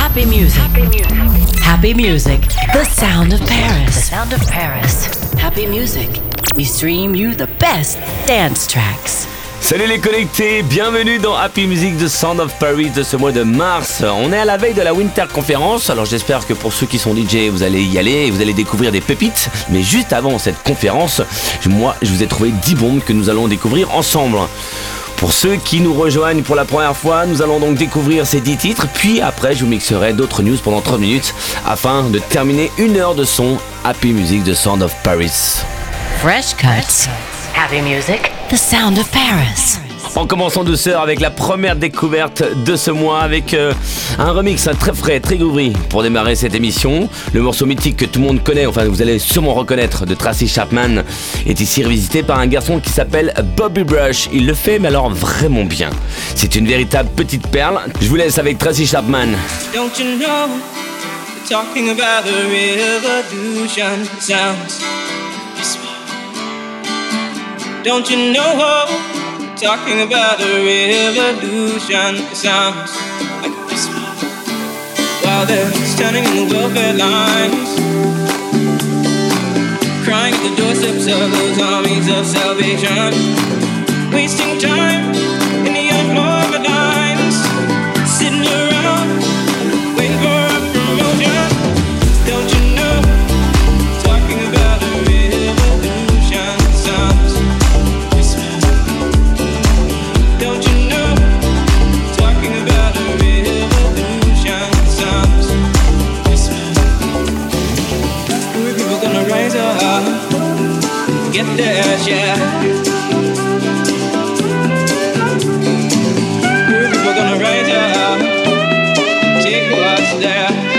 Happy music. Happy music. The sound of Paris. The sound of Paris. Happy music. We stream you the best dance tracks. Salut les connectés, bienvenue dans Happy Music de Sound of Paris de ce mois de mars. On est à la veille de la Winter Conference, alors j'espère que pour ceux qui sont DJ, vous allez y aller et vous allez découvrir des pépites. Mais juste avant cette conférence, moi je vous ai trouvé 10 bombes que nous allons découvrir ensemble. Pour ceux qui nous rejoignent pour la première fois, nous allons donc découvrir ces 10 titres, puis après je vous mixerai d'autres news pendant 30 minutes afin de terminer une heure de son Happy Music de Sound of Paris. Fresh cuts. Happy music. The sound of Paris. En commençant douceur avec la première découverte de ce mois avec euh, un remix très frais, très groovy pour démarrer cette émission. Le morceau mythique que tout le monde connaît, enfin vous allez sûrement reconnaître de Tracy Chapman est ici revisité par un garçon qui s'appelle Bobby Brush. Il le fait mais alors vraiment bien. C'est une véritable petite perle. Je vous laisse avec Tracy Chapman. Don't you know, talking about the revolution sounds? Don't you know, talking about a revolution. It sounds like a whisper. While they're standing in the welfare lines, crying at the doorsteps of those armies of salvation, wasting time in the unemployment lines, sitting get their share. We're gonna rise up, take what's there.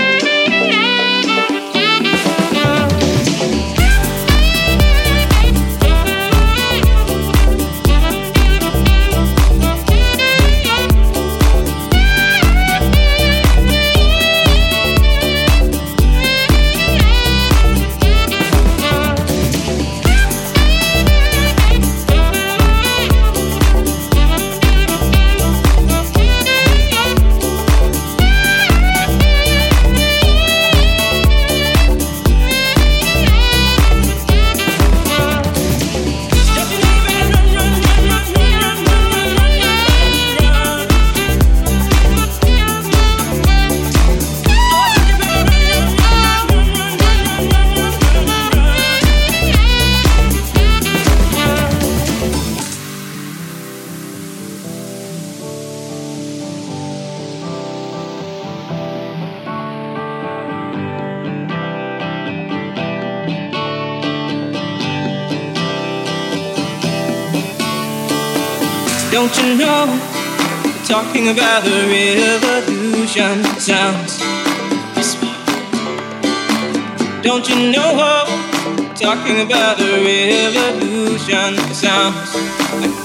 Talking about the revolution sounds. Don't you know? Talking about the revolution sounds. While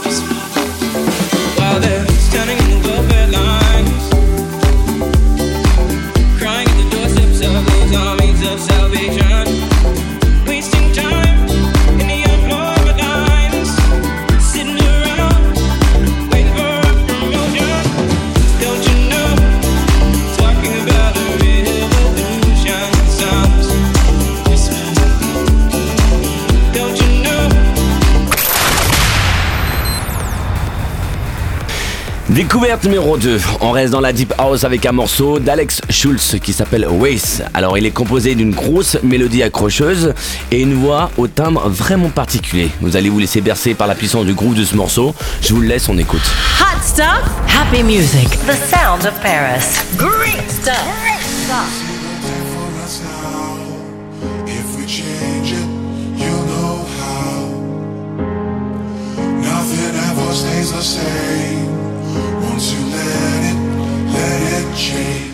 Découverte numéro 2. On reste dans la Deep House avec un morceau d'Alex Schulz qui s'appelle Waze. Alors il est composé d'une grosse mélodie accrocheuse et une voix au timbre vraiment particulier. Vous allez vous laisser bercer par la puissance du groove de ce morceau. Je vous le laisse, on écoute. Hot stuff. Happy music. The sound of Paris. Great stuff. Great stuff. for us now. Let it change.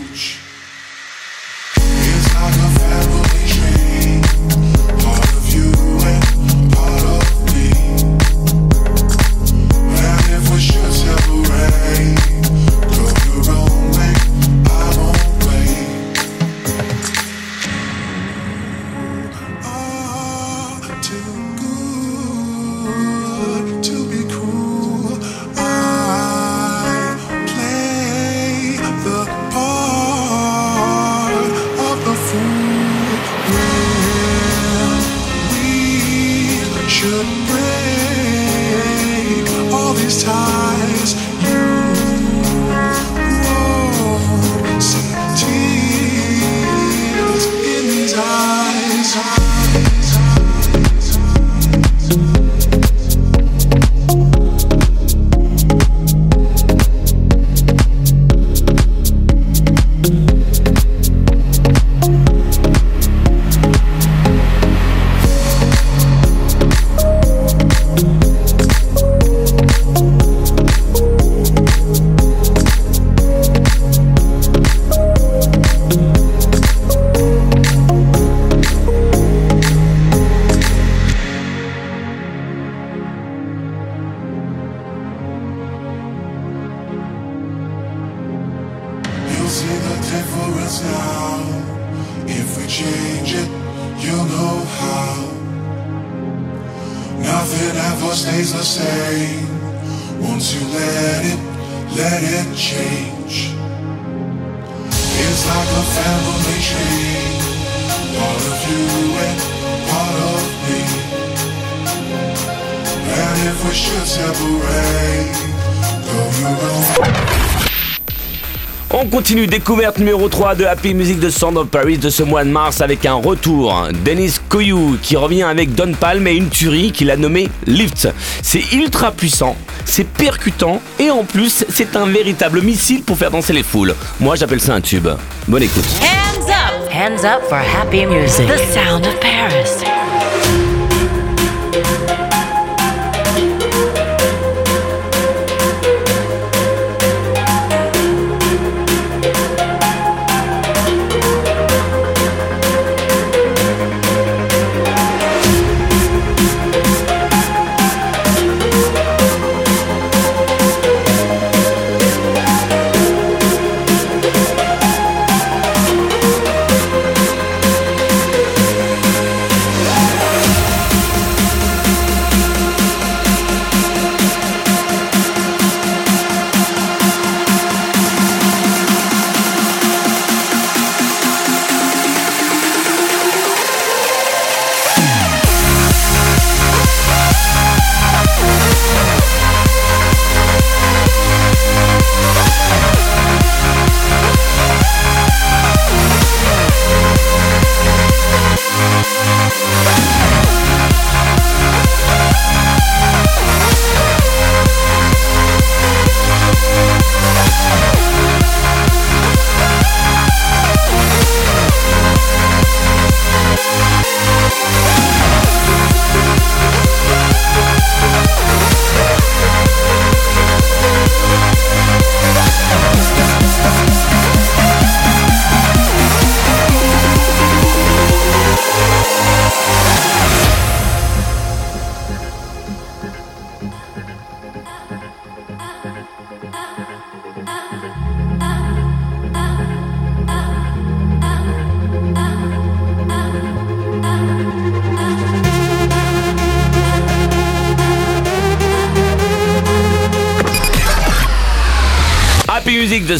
Découverte numéro 3 de Happy Music de Sound of Paris de ce mois de mars avec un retour. Dennis Koyou qui revient avec Don Palm et une tuerie qu'il a nommée Lift. C'est ultra puissant, c'est percutant et en plus c'est un véritable missile pour faire danser les foules. Moi j'appelle ça un tube. Bonne écoute. Hands up! Hands up for happy music. The sound of Paris.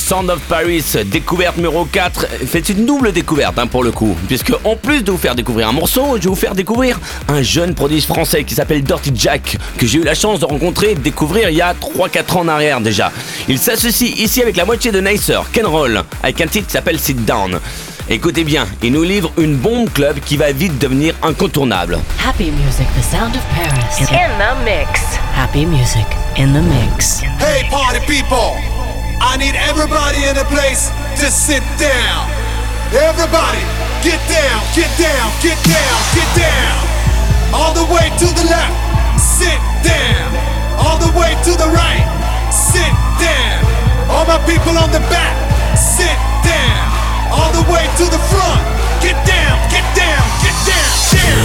Sound of Paris, découverte numéro 4. C'est une double découverte hein, pour le coup, puisque en plus de vous faire découvrir un morceau, je vais vous faire découvrir un jeune prodige français qui s'appelle Dirty Jack, que j'ai eu la chance de rencontrer et de découvrir il y a 3-4 ans en arrière déjà. Il s'associe ici avec la moitié de Nicer, Ken Roll, avec un titre qui s'appelle Sit Down. Écoutez bien, il nous livre une bombe club qui va vite devenir incontournable. Happy music, the sound of Paris. In the mix. Happy music in the mix. Hey, party people! I need everybody in the place to sit down. Everybody, get down, get down, get down, get down. All the way to the left, sit down. All the way to the right, sit down. All my people on the back, sit down. All the way to the front, get down, get down,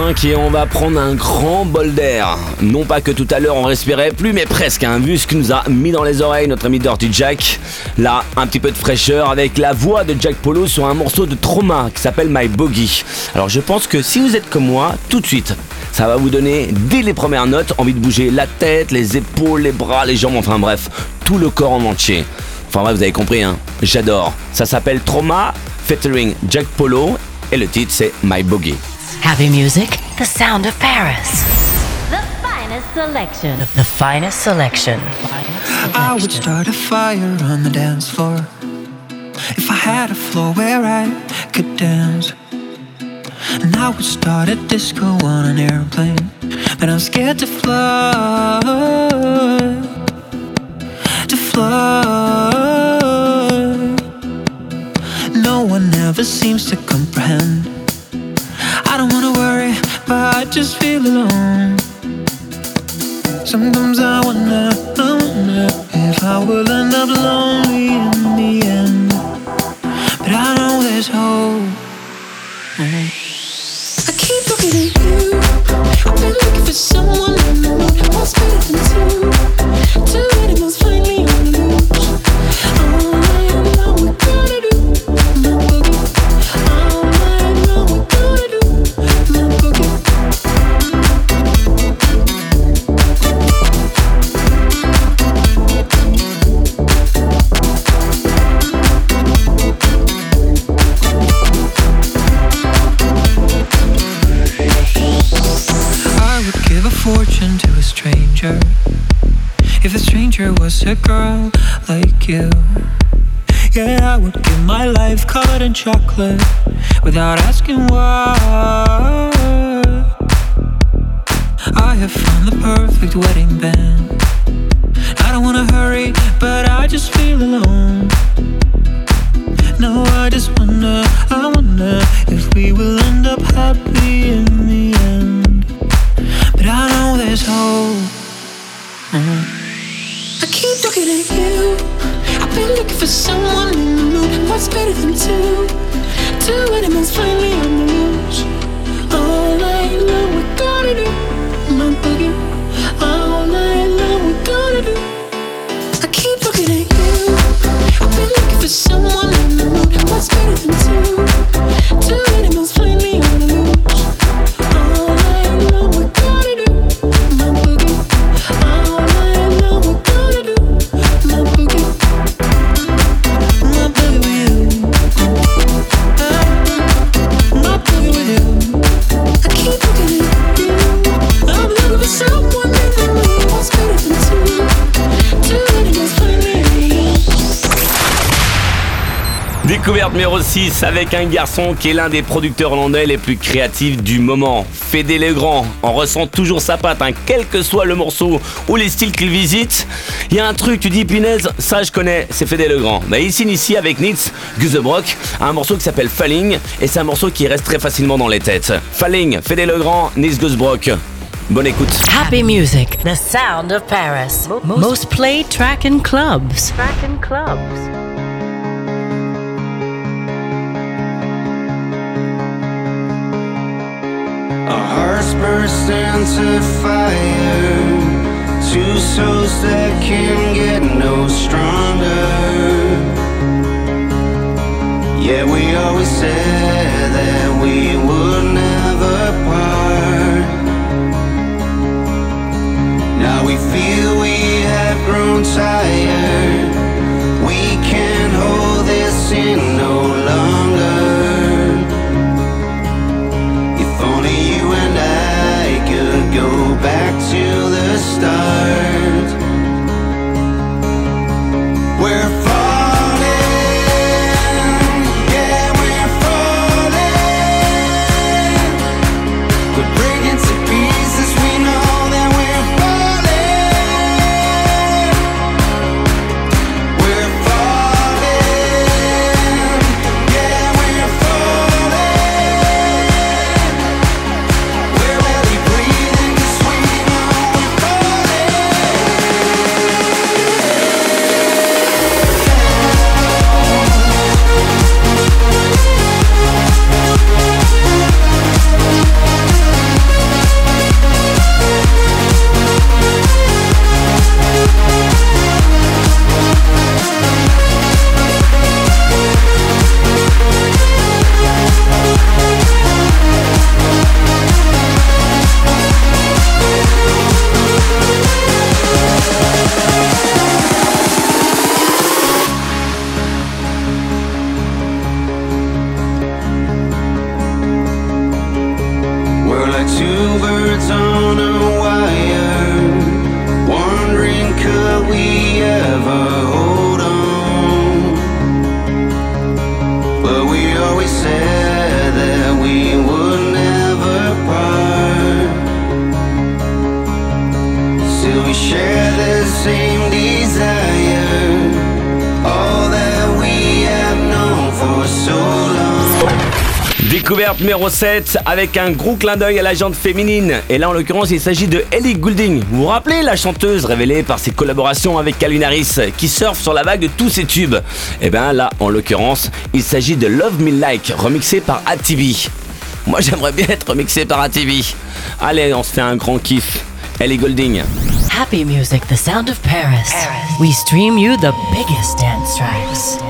5 et on va prendre un grand bol d'air. Non pas que tout à l'heure on respirait plus, mais presque, hein, vu ce que nous a mis dans les oreilles notre ami Dirty Jack. Là, un petit peu de fraîcheur avec la voix de Jack Polo sur un morceau de trauma qui s'appelle My Bogey. Alors je pense que si vous êtes comme moi, tout de suite, ça va vous donner, dès les premières notes, envie de bouger la tête, les épaules, les bras, les jambes, enfin bref, tout le corps en entier. Enfin bref, vous avez compris, hein, j'adore. Ça s'appelle Trauma, featuring Jack Polo, et le titre c'est My Bogey. Happy music, the sound of Paris. The finest selection. The finest selection. I would start a fire on the dance floor if I had a floor where I could dance. And I would start a disco on an airplane, but I'm scared to fly, to fly. No one ever seems to comprehend. I don't wanna worry, but I just feel alone. Sometimes I wonder, I wonder if I will end up lonely in the end. But I know there's hope. I keep looking at you. I've been looking for someone I know what's better was a girl like you. Yeah, I would give my life covered in chocolate without asking why. I have found the perfect wedding band. I don't wanna hurry, but I just feel alone. No, I just wonder, I wonder if we will end up happy in the end. But I know there's hope. Someone in the mood. What's better than two? Two animals finally on the loose. All night long we gotta do my boogie. All night long we gotta do. I keep looking at you. I've been looking for someone in the mood. What's better than? Two avec un garçon qui est l'un des producteurs hollandais les plus créatifs du moment. Fédé Legrand, on ressent toujours sa patte, hein, quel que soit le morceau ou les styles qu'il visite. Il y a un truc, tu dis punaise, ça je connais, c'est Fédé Legrand. Mais il signe ici avec Nitz, Guzebrock, un morceau qui s'appelle Falling et c'est un morceau qui reste très facilement dans les têtes. Falling, Fédé Legrand, Nitz Guzebrock. Bonne écoute. Happy music, the sound of Paris. Most played track in clubs. Track in clubs. Burst into fire. Two souls that can get no stronger. Yeah, we always said that we would never part. Now we feel we have grown tired. We can't hold this in go back to the start. Numéro 7 avec un gros clin d'œil à la jante féminine. Et là, en l'occurrence, il s'agit de Ellie Goulding. Vous vous rappelez la chanteuse révélée par ses collaborations avec Calvin Harris qui surfe sur la vague de tous ses tubes? Et bien là, en l'occurrence, il s'agit de Love Me Like, remixé par ATV. Moi, j'aimerais bien être remixé par ATV. Allez, on se fait un grand kiff. Ellie Goulding. Happy Music, the sound of Paris. We stream you the biggest dance tracks.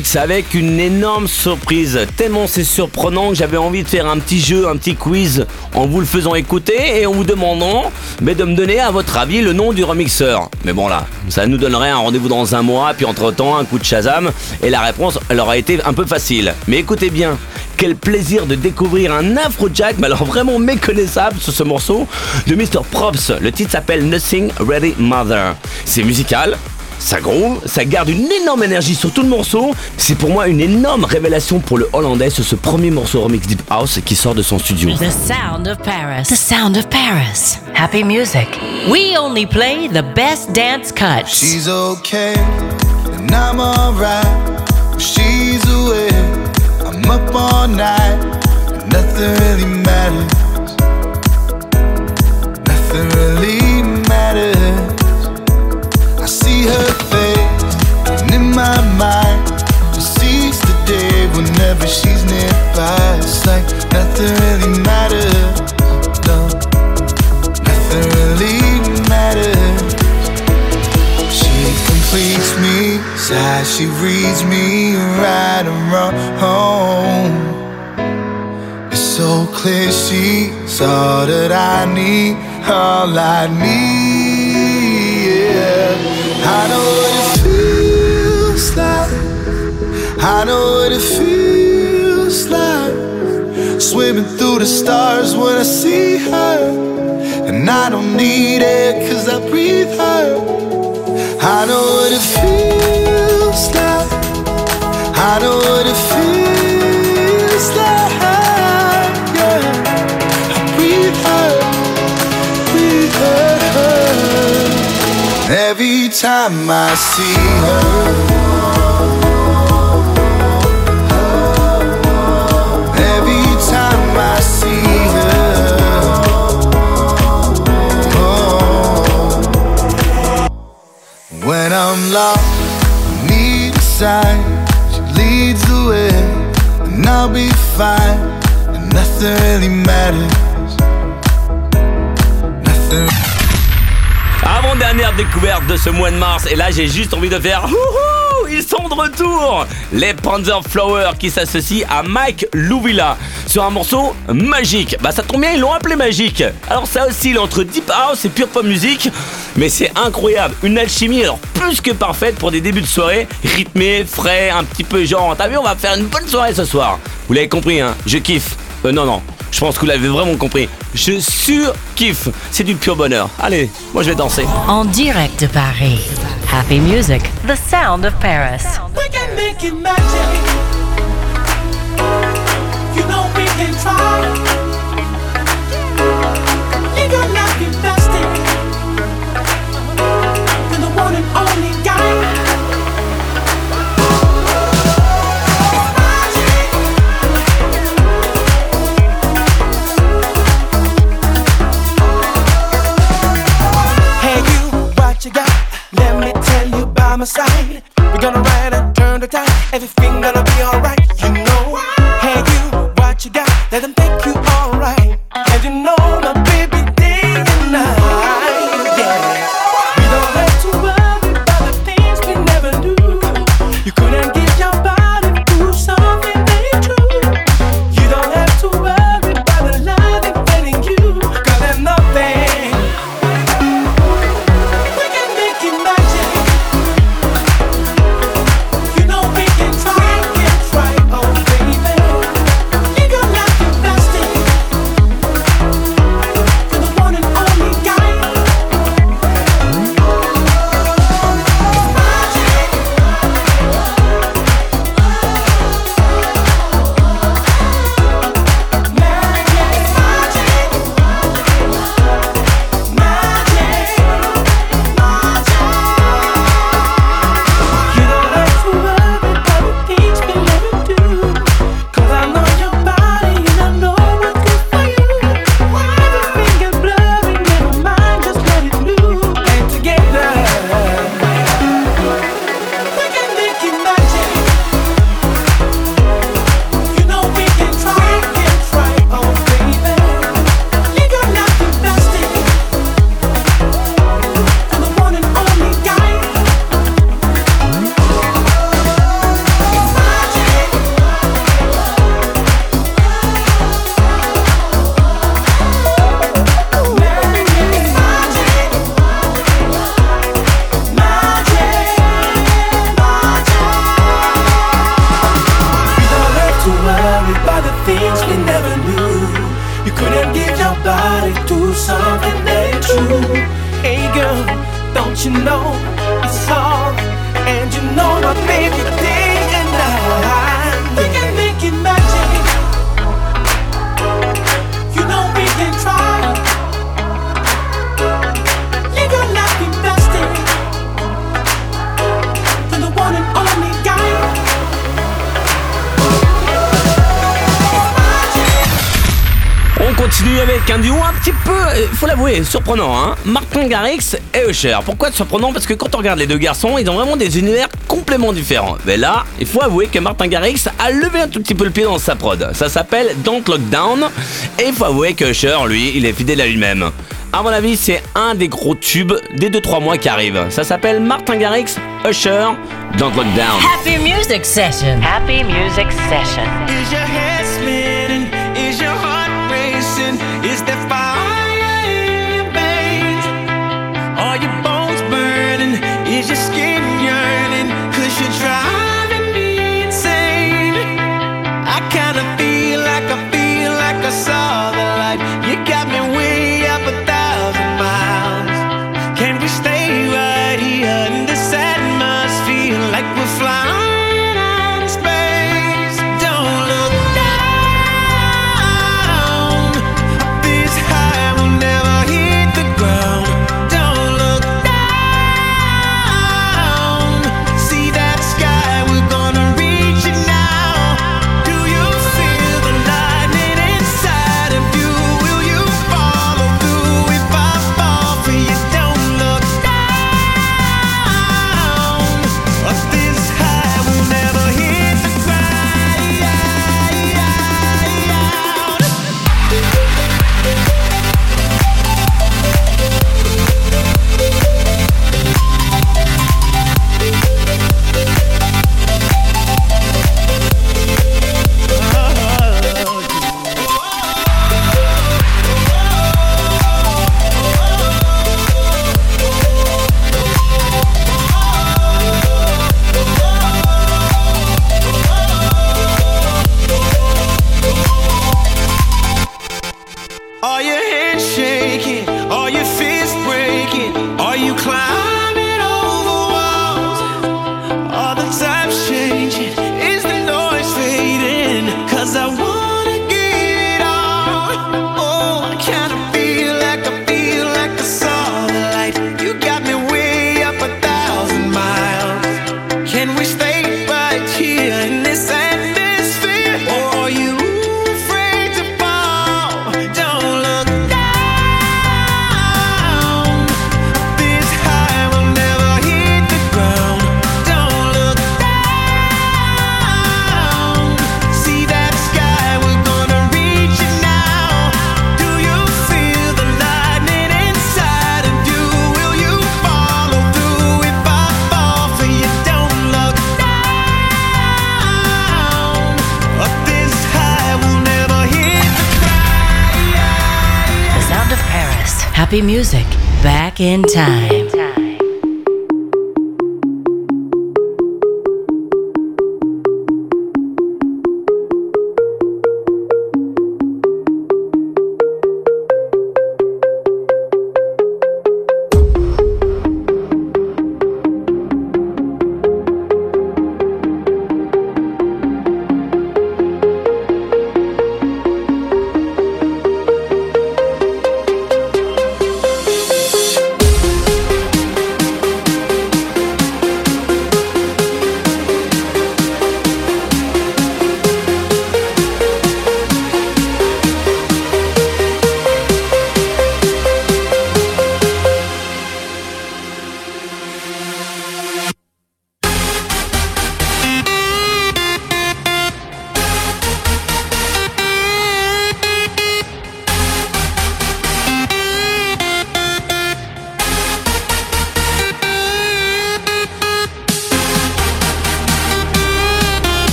Et de 8 avec une énorme surprise. Tellement c'est surprenant que j'avais envie de faire un petit jeu, un petit quiz en vous le faisant écouter et en vous demandant mais de me donner à votre avis le nom du remixeur. Mais bon là, ça nous donnerait un rendez-vous dans un mois, puis entre temps un coup de Shazam et la réponse elle aurait été un peu facile. Mais écoutez bien, quel plaisir de découvrir un Afrojack, mais alors vraiment méconnaissable sur ce morceau de Mr. Props. Le titre s'appelle Nothing Ready Mother. C'est musical, ça groove, ça garde une énorme énergie sur tout le morceau. C'est pour moi une énorme révélation pour le Hollandais sur ce premier morceau remix Deep House qui sort de son studio. The sound of Paris. The sound of Paris. Happy music. We only play the best dance cuts. She's okay, and I'm alright. She's away, I'm up all night. and Nothing really matters. My mind, she sees the day whenever she's nearby. It's like nothing really matters. No, nothing really matters. She completes me, Inside, she reads me right wrong. It's so clear she's all that I need, all I need. Yeah. I know what I know what it feels like. Swimming through the stars when I see her. And I don't need air cause I breathe her. I know what it feels like. I know what it feels like. Yeah. I breathe her, breathe her. Every time I see her. Avant-dernière découverte de ce mois de mars, et là j'ai juste envie de faire Ils sont de retour. Les Panzer Flower qui s'associent à Mike Louvilla sur un morceau magique. Bah ça tombe bien, ils l'ont appelé magique. Alors ça oscille entre Deep House et Pure Pop Music, mais c'est incroyable. Une alchimie alors plus que parfaite pour des débuts de soirée, rythmé, frais, un petit peu genre, t'as vu, on va faire une bonne soirée ce soir. Vous l'avez compris, hein Je kiffe. Euh, non, non. Je pense que vous l'avez vraiment compris. Je surkiffe. C'est du pur bonheur. Allez, moi je vais danser. En direct de Paris. Happy Music, the sound of Paris. We can make it magic. You know we can try. Live your life investing in my side. We're gonna ride and turn the tide. Everything gonna be alright, body to something very true. Hey girl, don't you know it's all? And you know my baby continue avec un duo un petit peu, euh, faut l'avouer, surprenant, hein Martin Garrix et Usher. Pourquoi surprenant? Parce que quand on regarde les deux garçons, ils ont vraiment des univers complètement différents. Mais là, il faut avouer que Martin Garrix a levé un tout petit peu le pied dans sa prod. Ça s'appelle Don't Lock Down. Et il faut avouer que Usher, lui, il est fidèle à lui-même. à mon avis, c'est un des gros tubes des 2-3 mois qui arrivent. Ça s'appelle Martin Garrix, Usher, Don't Look Down. Happy music session. Happy music session. Is your head Is there fire in your veins? Are your bones burning? Is your skin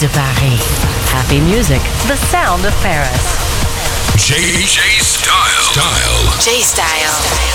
de Paris. Happy Music, the sound of Paris. J J Style. Style. J Style.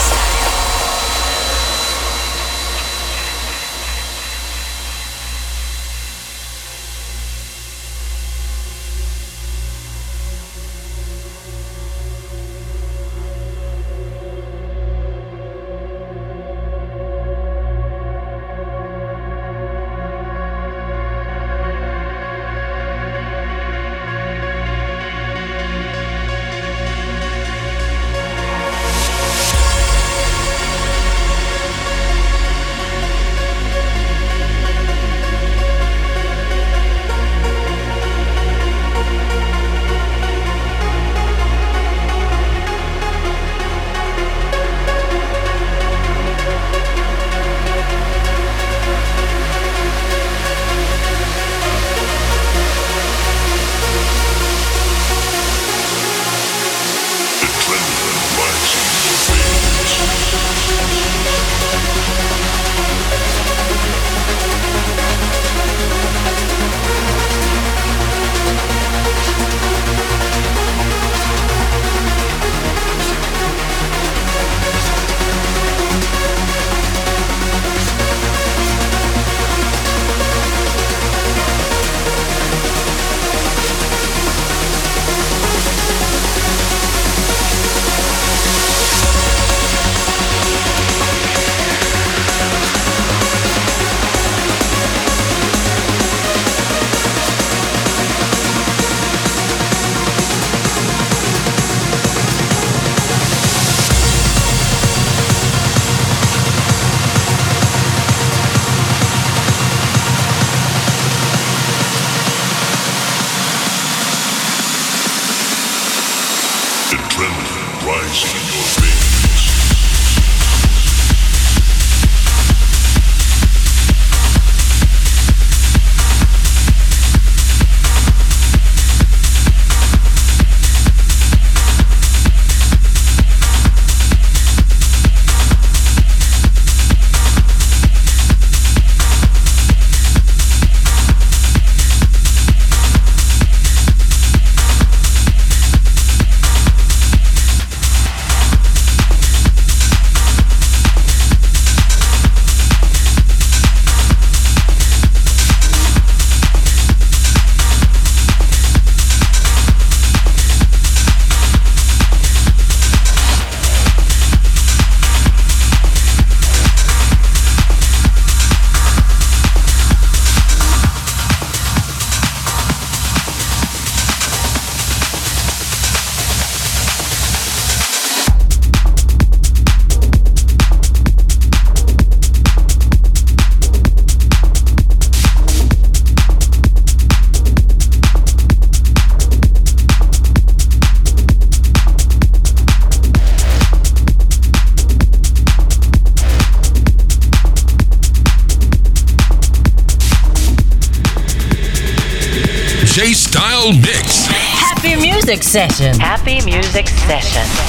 Music Session. Happy Music Session.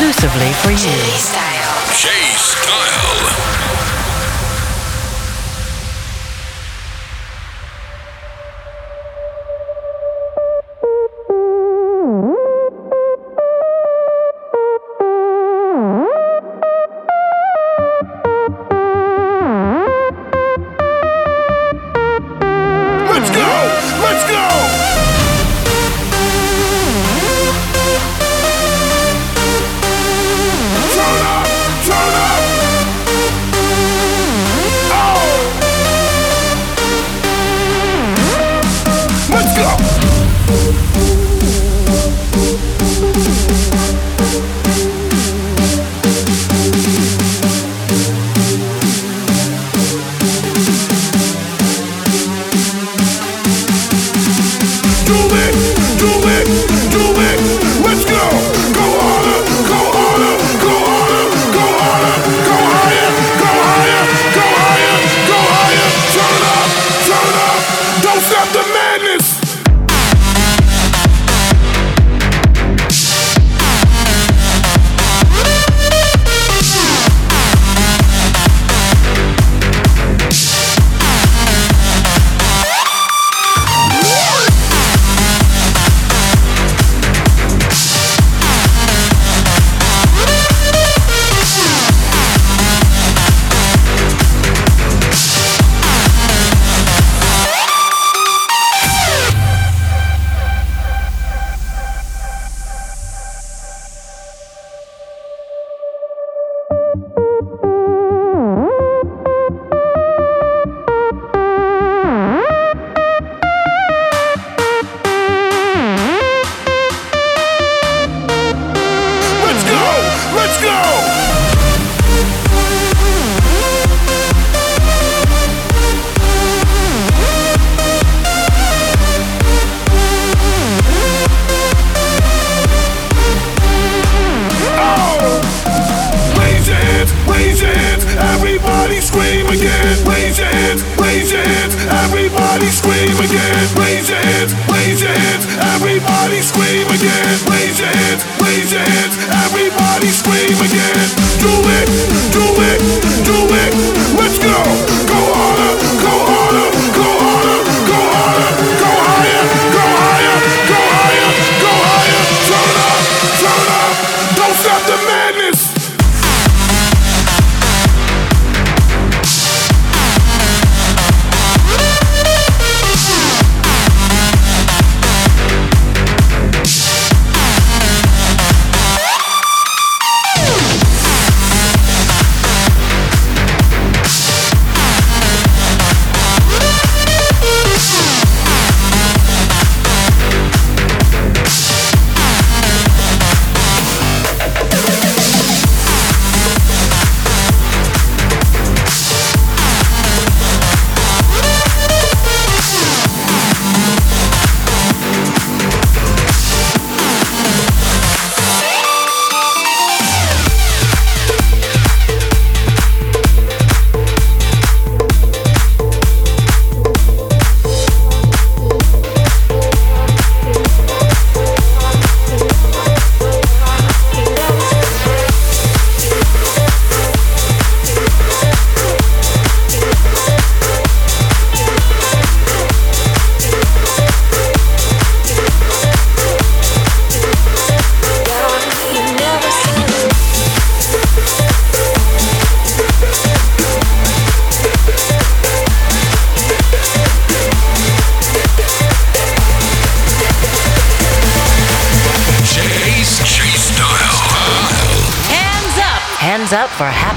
Exclusively for you. J Style.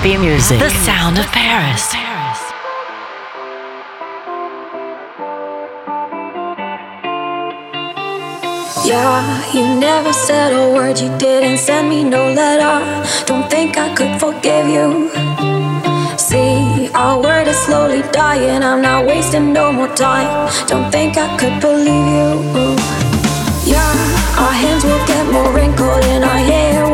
happy music. The sound of Paris. Yeah, you never said a word, you didn't send me no letter. Don't think I could forgive you. See, our word is slowly dying, I'm not wasting no more time. Don't think I could believe you. Yeah, our hands will get more wrinkled and our hair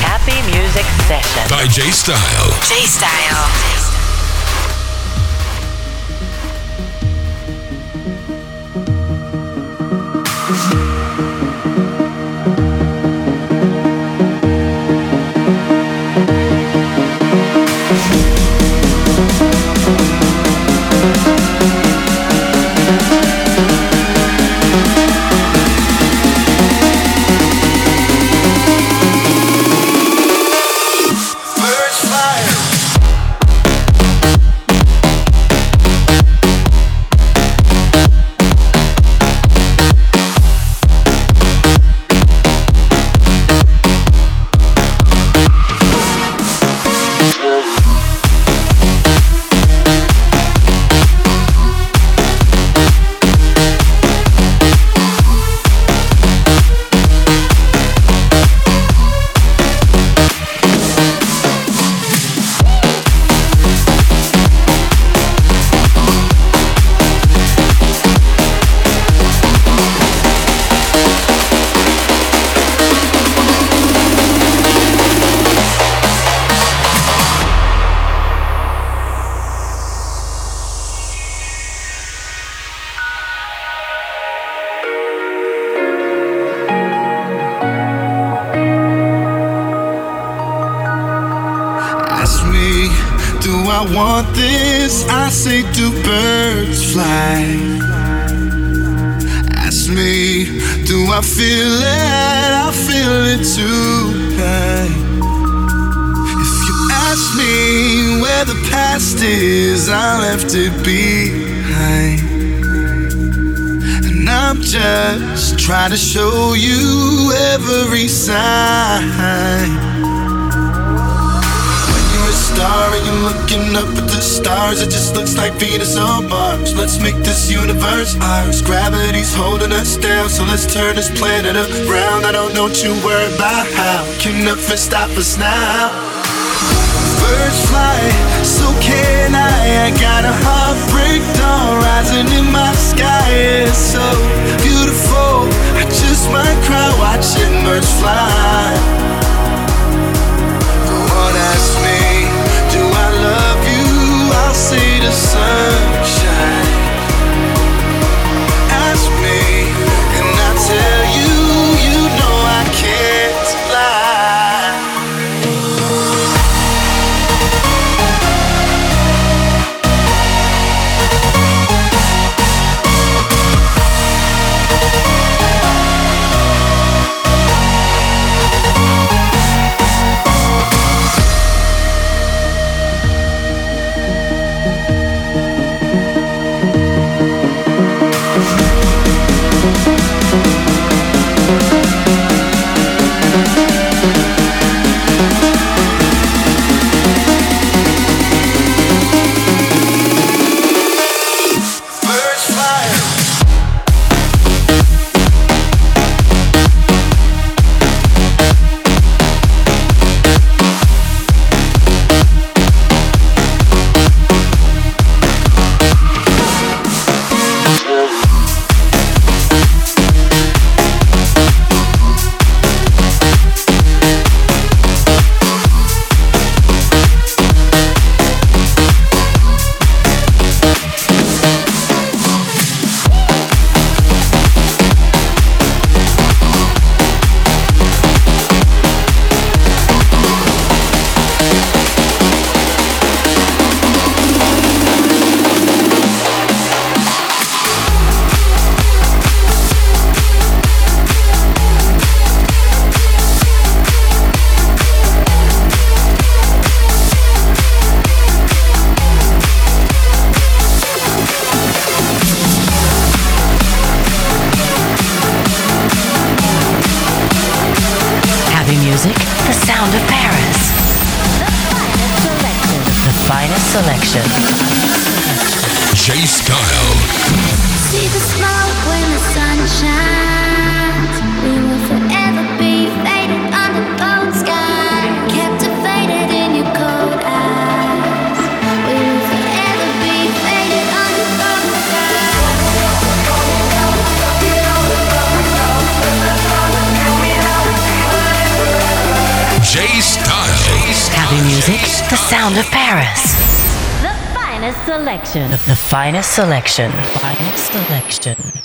Happy music session. By J Style. J Style. I want this. I say, do birds fly? Ask me, do I feel it? I feel it tonight. If you ask me where the past is, I left it behind. And I'm just trying to show you every sign. Star and you're looking up at the stars, it just looks like Venus on Mars. Let's make this universe ours. Gravity's holding us down, so let's turn this planet around. I don't know what you worry about how. Can nothing stop us now? Birds fly, so can I. I got a heartbreak dawn rising in my sky. It's so beautiful. I just might cry watching birds fly. On, ask me, I'll the sunshine. Finest selection. Finest selection.